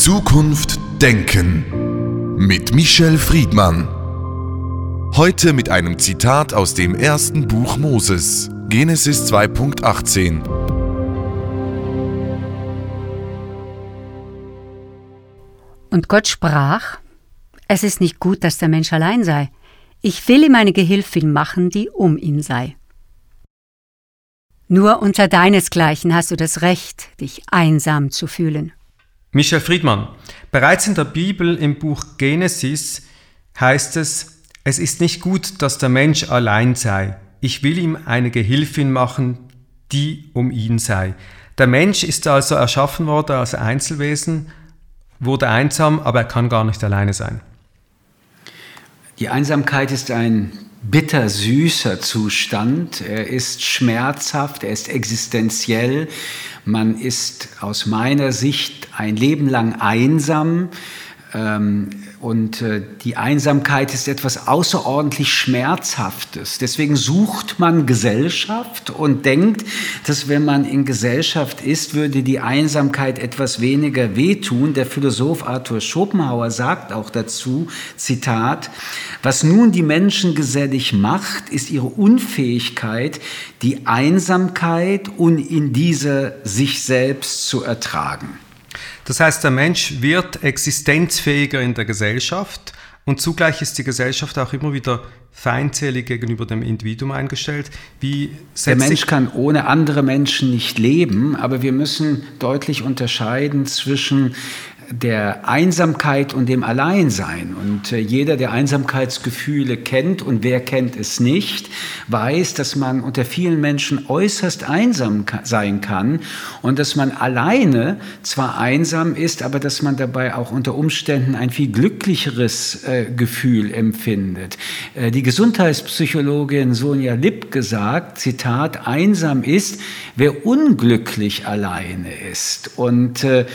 Zukunft Denken mit Michel Friedmann. Heute mit einem Zitat aus dem ersten Buch Moses, Genesis 2.18. Und Gott sprach, es ist nicht gut, dass der Mensch allein sei. Ich will ihm eine Gehilfin machen, die um ihn sei. Nur unter deinesgleichen hast du das Recht, dich einsam zu fühlen. Michel Friedmann, bereits in der Bibel im Buch Genesis heißt es, es ist nicht gut, dass der Mensch allein sei. Ich will ihm eine Gehilfin machen, die um ihn sei. Der Mensch ist also erschaffen worden als Einzelwesen, wurde einsam, aber er kann gar nicht alleine sein. Die Einsamkeit ist ein bittersüßer Zustand. Er ist schmerzhaft, er ist existenziell. Man ist aus meiner Sicht ein Leben lang einsam. Ähm, und äh, die Einsamkeit ist etwas außerordentlich Schmerzhaftes. Deswegen sucht man Gesellschaft und denkt, dass wenn man in Gesellschaft ist, würde die Einsamkeit etwas weniger wehtun. Der Philosoph Arthur Schopenhauer sagt auch dazu, Zitat, was nun die Menschen gesellig macht, ist ihre Unfähigkeit, die Einsamkeit und in dieser sich selbst zu ertragen. Das heißt, der Mensch wird existenzfähiger in der Gesellschaft und zugleich ist die Gesellschaft auch immer wieder feindselig gegenüber dem Individuum eingestellt. Der Mensch kann ohne andere Menschen nicht leben, aber wir müssen deutlich unterscheiden zwischen der Einsamkeit und dem Alleinsein. Und äh, jeder, der Einsamkeitsgefühle kennt und wer kennt es nicht, weiß, dass man unter vielen Menschen äußerst einsam sein kann und dass man alleine zwar einsam ist, aber dass man dabei auch unter Umständen ein viel glücklicheres äh, Gefühl empfindet. Äh, die Gesundheitspsychologin Sonja Lipp gesagt, Zitat, einsam ist, wer unglücklich alleine ist. Und äh,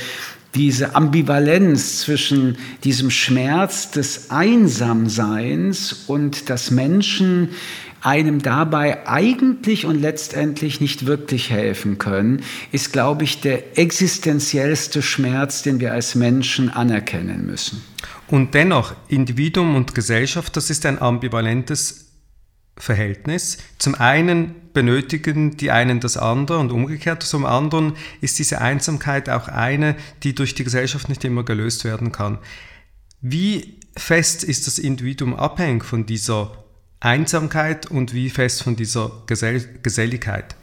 diese Ambivalenz zwischen diesem Schmerz des Einsamseins und dass Menschen einem dabei eigentlich und letztendlich nicht wirklich helfen können, ist, glaube ich, der existenziellste Schmerz, den wir als Menschen anerkennen müssen. Und dennoch, Individuum und Gesellschaft, das ist ein ambivalentes Verhältnis. Zum einen benötigen die einen das andere und umgekehrt zum anderen ist diese Einsamkeit auch eine, die durch die Gesellschaft nicht immer gelöst werden kann. Wie fest ist das Individuum abhängig von dieser Einsamkeit und wie fest von dieser Gesell Geselligkeit?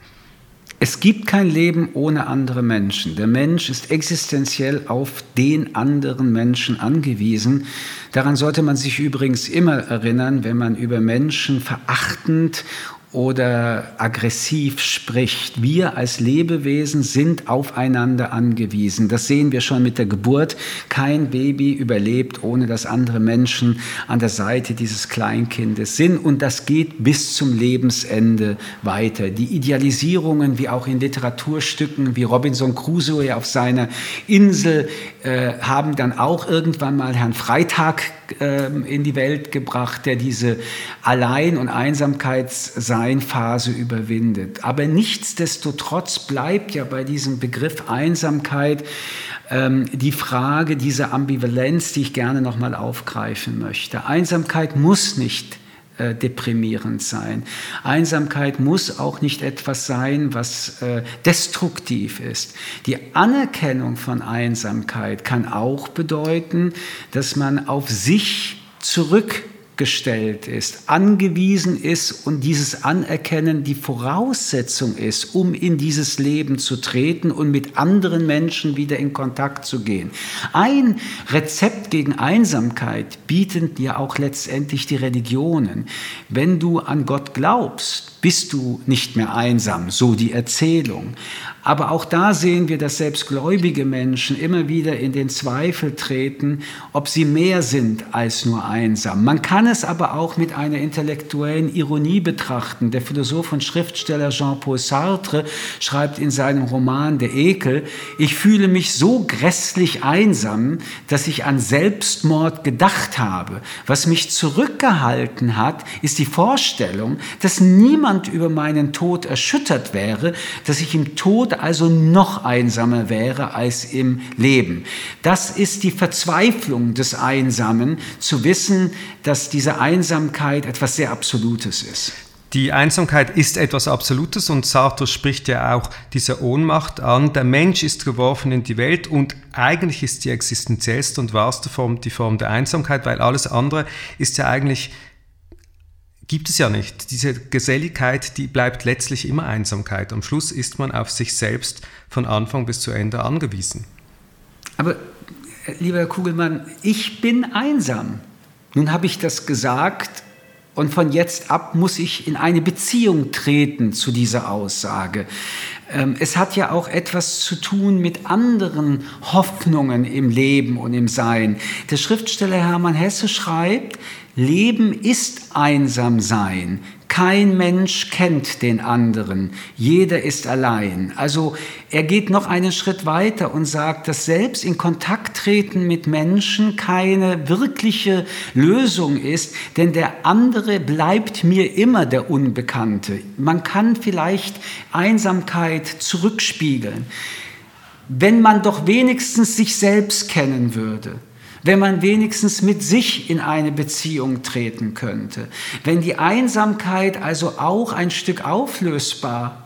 Es gibt kein Leben ohne andere Menschen. Der Mensch ist existenziell auf den anderen Menschen angewiesen. Daran sollte man sich übrigens immer erinnern, wenn man über Menschen verachtend oder aggressiv spricht. Wir als Lebewesen sind aufeinander angewiesen. Das sehen wir schon mit der Geburt. Kein Baby überlebt, ohne dass andere Menschen an der Seite dieses Kleinkindes sind. Und das geht bis zum Lebensende weiter. Die Idealisierungen, wie auch in Literaturstücken wie Robinson Crusoe auf seiner Insel, äh, haben dann auch irgendwann mal Herrn Freitag äh, in die Welt gebracht, der diese Allein- und Einsamkeitssein Seinphase überwindet. Aber nichtsdestotrotz bleibt ja bei diesem Begriff Einsamkeit ähm, die Frage dieser Ambivalenz, die ich gerne nochmal aufgreifen möchte. Einsamkeit muss nicht äh, deprimierend sein. Einsamkeit muss auch nicht etwas sein, was äh, destruktiv ist. Die Anerkennung von Einsamkeit kann auch bedeuten, dass man auf sich zurück gestellt ist, angewiesen ist und dieses Anerkennen die Voraussetzung ist, um in dieses Leben zu treten und mit anderen Menschen wieder in Kontakt zu gehen. Ein Rezept gegen Einsamkeit bieten ja auch letztendlich die Religionen. Wenn du an Gott glaubst, bist du nicht mehr einsam, so die Erzählung. Aber auch da sehen wir, dass selbst gläubige Menschen immer wieder in den Zweifel treten, ob sie mehr sind als nur einsam. Man kann es aber auch mit einer intellektuellen Ironie betrachten. Der Philosoph und Schriftsteller Jean-Paul Sartre schreibt in seinem Roman Der Ekel, ich fühle mich so grässlich einsam, dass ich an Selbstmord gedacht habe. Was mich zurückgehalten hat, ist die Vorstellung, dass niemand niemand über meinen Tod erschüttert wäre, dass ich im Tod also noch einsamer wäre als im Leben. Das ist die Verzweiflung des Einsamen, zu wissen, dass diese Einsamkeit etwas sehr Absolutes ist. Die Einsamkeit ist etwas Absolutes und Sartre spricht ja auch diese Ohnmacht an. Der Mensch ist geworfen in die Welt und eigentlich ist die existenziellste und wahrste Form die Form der Einsamkeit, weil alles andere ist ja eigentlich gibt es ja nicht. Diese Geselligkeit, die bleibt letztlich immer Einsamkeit. Am Schluss ist man auf sich selbst von Anfang bis zu Ende angewiesen. Aber, äh, lieber Herr Kugelmann, ich bin einsam. Nun habe ich das gesagt und von jetzt ab muss ich in eine Beziehung treten zu dieser Aussage. Ähm, es hat ja auch etwas zu tun mit anderen Hoffnungen im Leben und im Sein. Der Schriftsteller Hermann Hesse schreibt, Leben ist einsam sein. Kein Mensch kennt den anderen. Jeder ist allein. Also er geht noch einen Schritt weiter und sagt, dass selbst in Kontakt treten mit Menschen keine wirkliche Lösung ist, denn der andere bleibt mir immer der Unbekannte. Man kann vielleicht Einsamkeit zurückspiegeln. Wenn man doch wenigstens sich selbst kennen würde wenn man wenigstens mit sich in eine Beziehung treten könnte, wenn die Einsamkeit also auch ein Stück auflösbar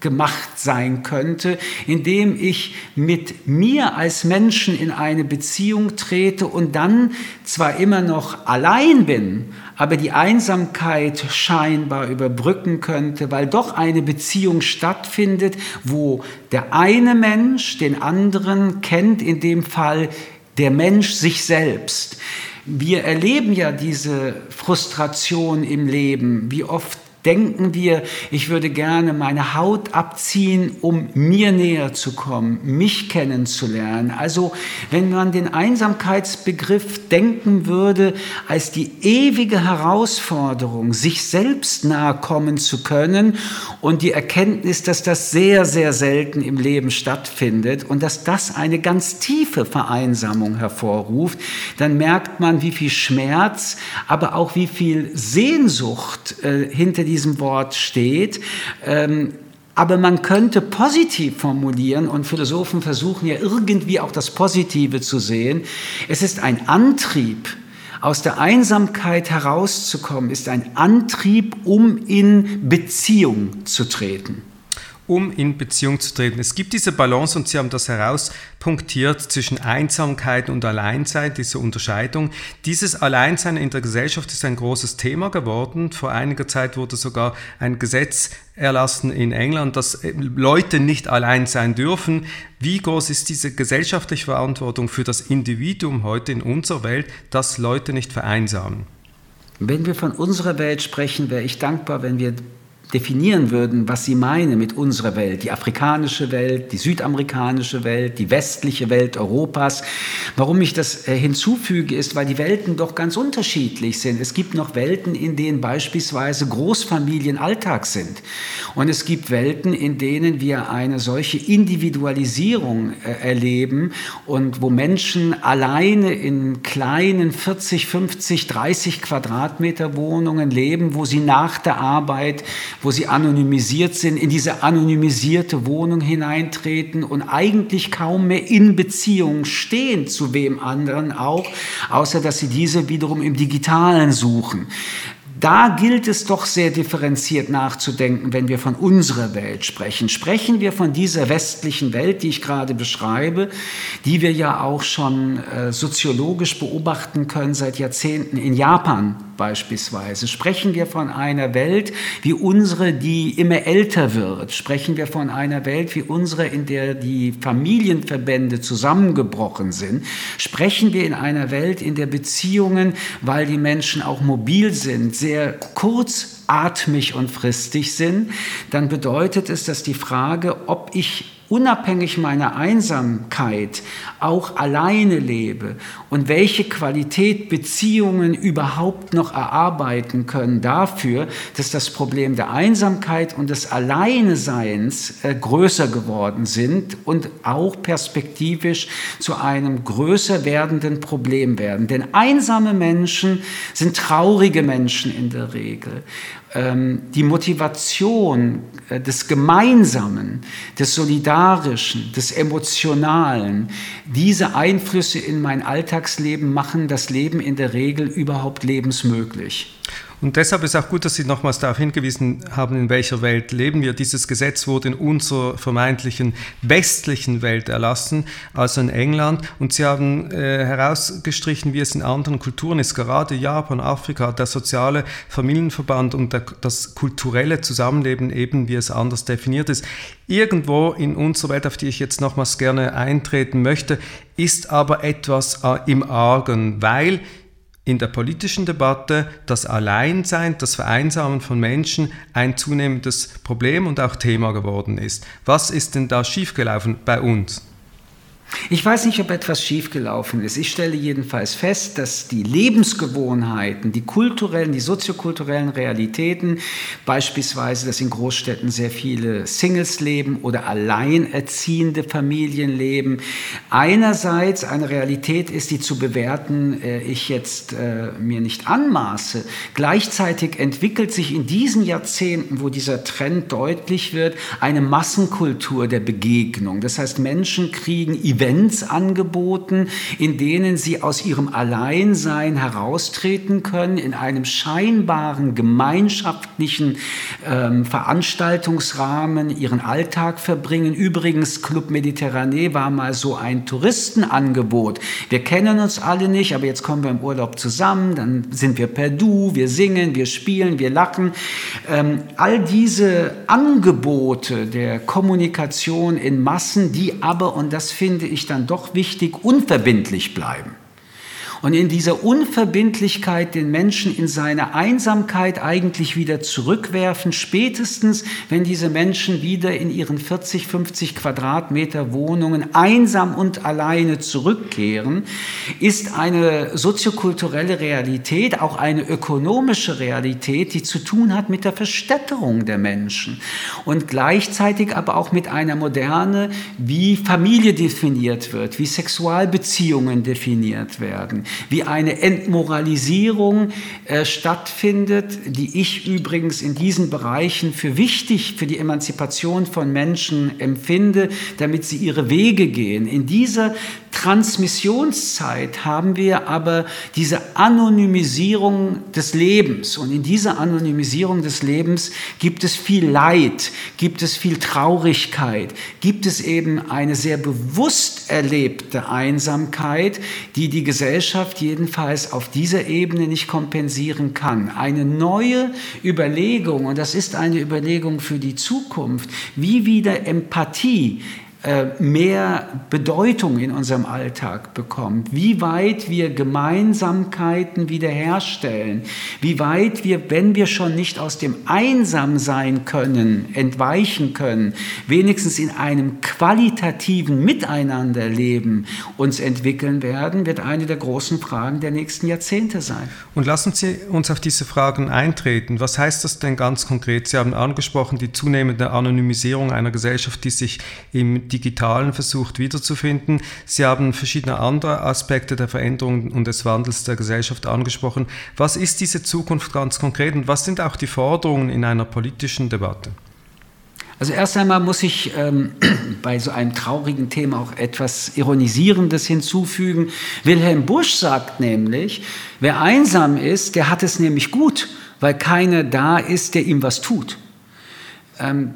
gemacht sein könnte, indem ich mit mir als Menschen in eine Beziehung trete und dann zwar immer noch allein bin, aber die Einsamkeit scheinbar überbrücken könnte, weil doch eine Beziehung stattfindet, wo der eine Mensch den anderen kennt, in dem Fall der Mensch sich selbst. Wir erleben ja diese Frustration im Leben. Wie oft denken wir, ich würde gerne meine Haut abziehen, um mir näher zu kommen, mich kennenzulernen. Also wenn man den Einsamkeitsbegriff denken würde als die ewige Herausforderung, sich selbst nahe kommen zu können und die Erkenntnis, dass das sehr, sehr selten im Leben stattfindet und dass das eine ganz tiefe Vereinsamung hervorruft, dann merkt man, wie viel Schmerz, aber auch wie viel Sehnsucht äh, hinter die diesem Wort steht. Ähm, aber man könnte positiv formulieren und Philosophen versuchen ja irgendwie auch das Positive zu sehen. Es ist ein Antrieb, aus der Einsamkeit herauszukommen, ist ein Antrieb, um in Beziehung zu treten um in Beziehung zu treten. Es gibt diese Balance und Sie haben das herauspunktiert zwischen Einsamkeit und Alleinsein, diese Unterscheidung. Dieses Alleinsein in der Gesellschaft ist ein großes Thema geworden. Vor einiger Zeit wurde sogar ein Gesetz erlassen in England, dass Leute nicht allein sein dürfen. Wie groß ist diese gesellschaftliche Verantwortung für das Individuum heute in unserer Welt, dass Leute nicht vereinsamen? Wenn wir von unserer Welt sprechen, wäre ich dankbar, wenn wir definieren würden, was sie meinen mit unserer Welt, die afrikanische Welt, die südamerikanische Welt, die westliche Welt Europas. Warum ich das äh, hinzufüge, ist, weil die Welten doch ganz unterschiedlich sind. Es gibt noch Welten, in denen beispielsweise Großfamilien Alltag sind. Und es gibt Welten, in denen wir eine solche Individualisierung äh, erleben und wo Menschen alleine in kleinen 40, 50, 30 Quadratmeter Wohnungen leben, wo sie nach der Arbeit wo sie anonymisiert sind, in diese anonymisierte Wohnung hineintreten und eigentlich kaum mehr in Beziehung stehen zu wem anderen auch, außer dass sie diese wiederum im digitalen suchen. Da gilt es doch sehr differenziert nachzudenken, wenn wir von unserer Welt sprechen. Sprechen wir von dieser westlichen Welt, die ich gerade beschreibe, die wir ja auch schon äh, soziologisch beobachten können seit Jahrzehnten in Japan beispielsweise. Sprechen wir von einer Welt wie unsere, die immer älter wird. Sprechen wir von einer Welt wie unsere, in der die Familienverbände zusammengebrochen sind. Sprechen wir in einer Welt, in der Beziehungen, weil die Menschen auch mobil sind, sehr kurzatmig und fristig sind, dann bedeutet es, dass die Frage, ob ich unabhängig meiner Einsamkeit auch alleine lebe und welche Qualität Beziehungen überhaupt noch erarbeiten können dafür, dass das Problem der Einsamkeit und des Alleineseins äh, größer geworden sind und auch perspektivisch zu einem größer werdenden Problem werden. Denn einsame Menschen sind traurige Menschen in der Regel. Ähm, die Motivation äh, des Gemeinsamen, des Solidarischen, des Emotionalen, diese Einflüsse in mein Alltagsleben machen das Leben in der Regel überhaupt lebensmöglich. Und deshalb ist auch gut, dass Sie nochmals darauf hingewiesen haben, in welcher Welt leben wir. Dieses Gesetz wurde in unserer vermeintlichen westlichen Welt erlassen, also in England. Und Sie haben äh, herausgestrichen, wie es in anderen Kulturen ist. Gerade Japan, Afrika, der soziale Familienverband und der, das kulturelle Zusammenleben eben, wie es anders definiert ist. Irgendwo in unserer Welt, auf die ich jetzt nochmals gerne eintreten möchte, ist aber etwas äh, im Argen, weil in der politischen Debatte das Alleinsein, das Vereinsamen von Menschen ein zunehmendes Problem und auch Thema geworden ist. Was ist denn da schiefgelaufen bei uns? Ich weiß nicht, ob etwas schiefgelaufen ist. Ich stelle jedenfalls fest, dass die Lebensgewohnheiten, die kulturellen, die soziokulturellen Realitäten, beispielsweise, dass in Großstädten sehr viele Singles leben oder alleinerziehende Familien leben, einerseits eine Realität ist, die zu bewerten äh, ich jetzt äh, mir nicht anmaße. Gleichzeitig entwickelt sich in diesen Jahrzehnten, wo dieser Trend deutlich wird, eine Massenkultur der Begegnung. Das heißt, Menschen kriegen Events angeboten, in denen sie aus ihrem Alleinsein heraustreten können, in einem scheinbaren gemeinschaftlichen ähm, Veranstaltungsrahmen ihren Alltag verbringen. Übrigens, Club Mediterranee war mal so ein Touristenangebot. Wir kennen uns alle nicht, aber jetzt kommen wir im Urlaub zusammen, dann sind wir per Du, wir singen, wir spielen, wir lachen. Ähm, all diese Angebote der Kommunikation in Massen, die aber, und das finde ich dann doch wichtig, unverbindlich bleiben und in dieser Unverbindlichkeit den Menschen in seine Einsamkeit eigentlich wieder zurückwerfen, spätestens wenn diese Menschen wieder in ihren 40, 50 Quadratmeter Wohnungen einsam und alleine zurückkehren, ist eine soziokulturelle Realität, auch eine ökonomische Realität, die zu tun hat mit der Verstädterung der Menschen und gleichzeitig aber auch mit einer Moderne, wie Familie definiert wird, wie Sexualbeziehungen definiert werden, wie eine Entmoralisierung äh, stattfindet, die ich übrigens in diesen Bereichen für wichtig für die Emanzipation von Menschen empfinde, damit sie ihre Wege gehen. In dieser Transmissionszeit haben wir aber diese Anonymisierung des Lebens. Und in dieser Anonymisierung des Lebens gibt es viel Leid, gibt es viel Traurigkeit, gibt es eben eine sehr bewusst erlebte Einsamkeit, die die Gesellschaft jedenfalls auf dieser Ebene nicht kompensieren kann. Eine neue Überlegung, und das ist eine Überlegung für die Zukunft, wie wieder Empathie mehr Bedeutung in unserem Alltag bekommt, wie weit wir Gemeinsamkeiten wiederherstellen, wie weit wir, wenn wir schon nicht aus dem Einsamsein können, entweichen können, wenigstens in einem qualitativen Miteinanderleben uns entwickeln werden, wird eine der großen Fragen der nächsten Jahrzehnte sein. Und lassen Sie uns auf diese Fragen eintreten. Was heißt das denn ganz konkret? Sie haben angesprochen die zunehmende Anonymisierung einer Gesellschaft, die sich im Digitalen versucht wiederzufinden. Sie haben verschiedene andere Aspekte der Veränderung und des Wandels der Gesellschaft angesprochen. Was ist diese Zukunft ganz konkret und was sind auch die Forderungen in einer politischen Debatte? Also erst einmal muss ich ähm, bei so einem traurigen Thema auch etwas Ironisierendes hinzufügen. Wilhelm Busch sagt nämlich, wer einsam ist, der hat es nämlich gut, weil keiner da ist, der ihm was tut. Ähm,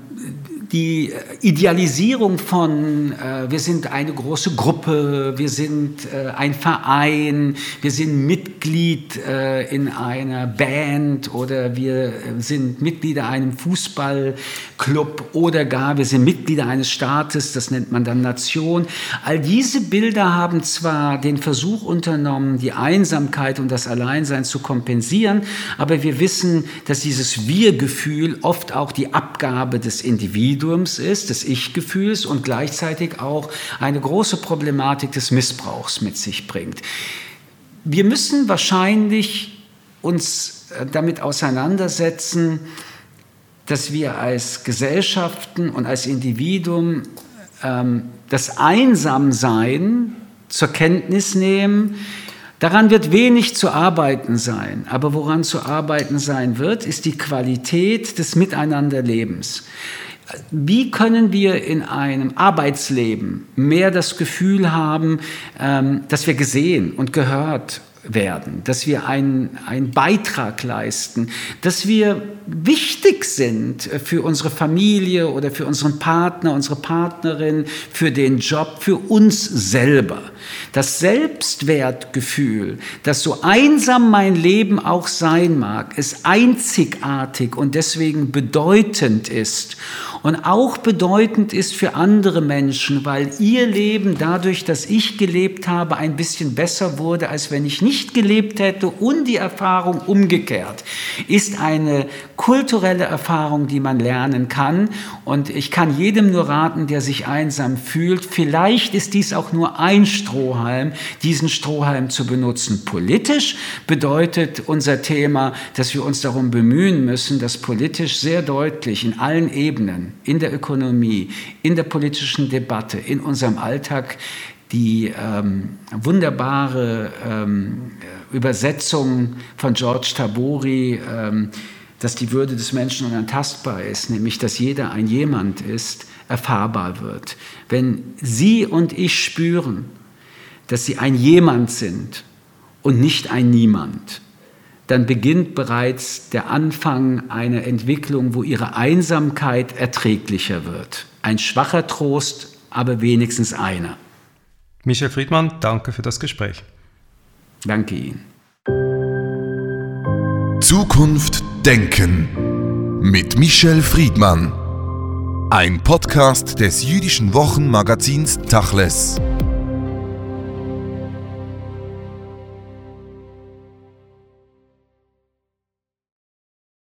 die Idealisierung von, äh, wir sind eine große Gruppe, wir sind äh, ein Verein, wir sind Mitglied äh, in einer Band oder wir sind Mitglieder einem Fußballclub oder gar wir sind Mitglieder eines Staates, das nennt man dann Nation. All diese Bilder haben zwar den Versuch unternommen, die Einsamkeit und das Alleinsein zu kompensieren, aber wir wissen, dass dieses Wir-Gefühl oft auch die Abgabe des Individuums Individuums ist, des Ich-Gefühls und gleichzeitig auch eine große Problematik des Missbrauchs mit sich bringt. Wir müssen wahrscheinlich uns äh, damit auseinandersetzen, dass wir als Gesellschaften und als Individuum ähm, das Einsamsein zur Kenntnis nehmen, Daran wird wenig zu arbeiten sein, aber woran zu arbeiten sein wird, ist die Qualität des Miteinanderlebens. Wie können wir in einem Arbeitsleben mehr das Gefühl haben, ähm, dass wir gesehen und gehört werden, dass wir einen, einen Beitrag leisten, dass wir wichtig sind für unsere Familie oder für unseren Partner, unsere Partnerin, für den Job, für uns selber. Das Selbstwertgefühl, das so einsam mein Leben auch sein mag, ist einzigartig und deswegen bedeutend ist und auch bedeutend ist für andere Menschen, weil ihr Leben dadurch, dass ich gelebt habe, ein bisschen besser wurde, als wenn ich nicht gelebt hätte und die Erfahrung umgekehrt ist eine kulturelle Erfahrung, die man lernen kann und ich kann jedem nur raten, der sich einsam fühlt, vielleicht ist dies auch nur ein Strohhalm, diesen Strohhalm zu benutzen. Politisch bedeutet unser Thema, dass wir uns darum bemühen müssen, dass politisch sehr deutlich in allen Ebenen in der Ökonomie, in der politischen Debatte, in unserem Alltag die ähm, wunderbare ähm, Übersetzung von George Tabori, ähm, dass die Würde des Menschen unantastbar ist, nämlich dass jeder ein Jemand ist, erfahrbar wird. Wenn Sie und ich spüren, dass Sie ein Jemand sind und nicht ein Niemand, dann beginnt bereits der Anfang einer Entwicklung, wo ihre Einsamkeit erträglicher wird. Ein schwacher Trost, aber wenigstens einer. Michel Friedmann, danke für das Gespräch. Danke Ihnen. Zukunft Denken mit Michel Friedmann. Ein Podcast des jüdischen Wochenmagazins Tachles.